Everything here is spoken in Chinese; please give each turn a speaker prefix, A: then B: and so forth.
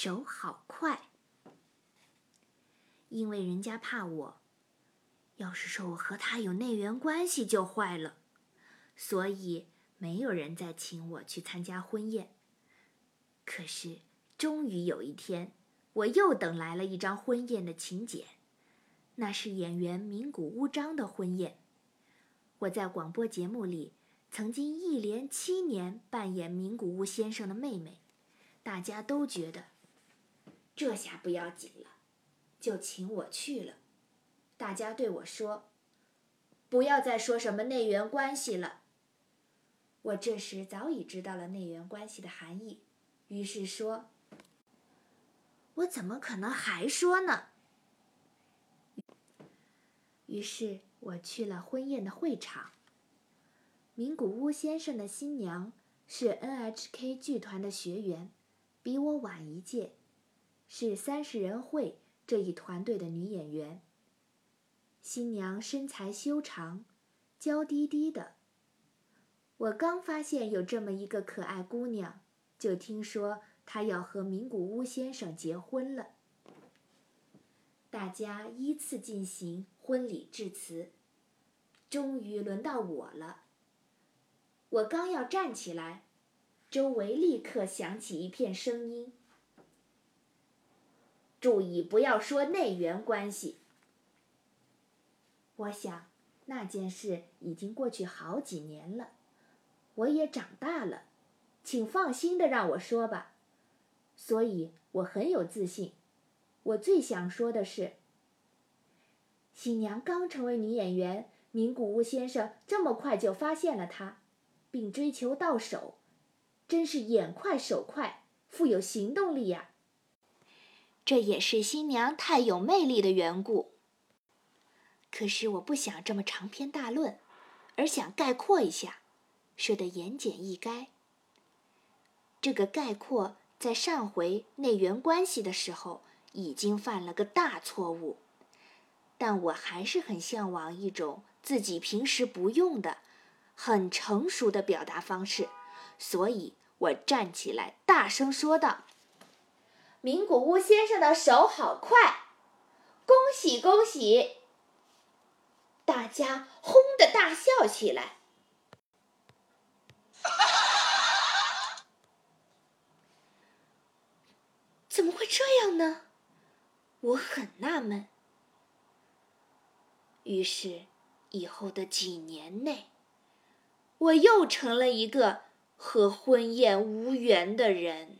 A: 手好快。因为人家怕我，要是说我和他有内缘关系就坏了，所以没有人再请我去参加婚宴。可是，终于有一天，我又等来了一张婚宴的请柬，那是演员名古屋章的婚宴。我在广播节目里曾经一连七年扮演名古屋先生的妹妹，大家都觉得这下不要紧了。就请我去了，大家对我说：“不要再说什么内缘关系了。”我这时早已知道了内缘关系的含义，于是说：“我怎么可能还说呢？”于是我去了婚宴的会场。名古屋先生的新娘是 NHK 剧团的学员，比我晚一届，是三十人会。这一团队的女演员。新娘身材修长，娇滴滴的。我刚发现有这么一个可爱姑娘，就听说她要和名古屋先生结婚了。大家依次进行婚礼致辞，终于轮到我了。我刚要站起来，周围立刻响起一片声音。注意不要说内缘关系。我想那件事已经过去好几年了，我也长大了，请放心的让我说吧。所以我很有自信。我最想说的是，新娘刚成为女演员，名古屋先生这么快就发现了她，并追求到手，真是眼快手快，富有行动力呀。这也是新娘太有魅力的缘故。可是我不想这么长篇大论，而想概括一下，说得言简意赅。这个概括在上回内缘关系的时候已经犯了个大错误，但我还是很向往一种自己平时不用的、很成熟的表达方式，所以我站起来大声说道。名古屋先生的手好快，恭喜恭喜！大家轰的大笑起来。怎么会这样呢？我很纳闷。于是，以后的几年内，我又成了一个和婚宴无缘的人。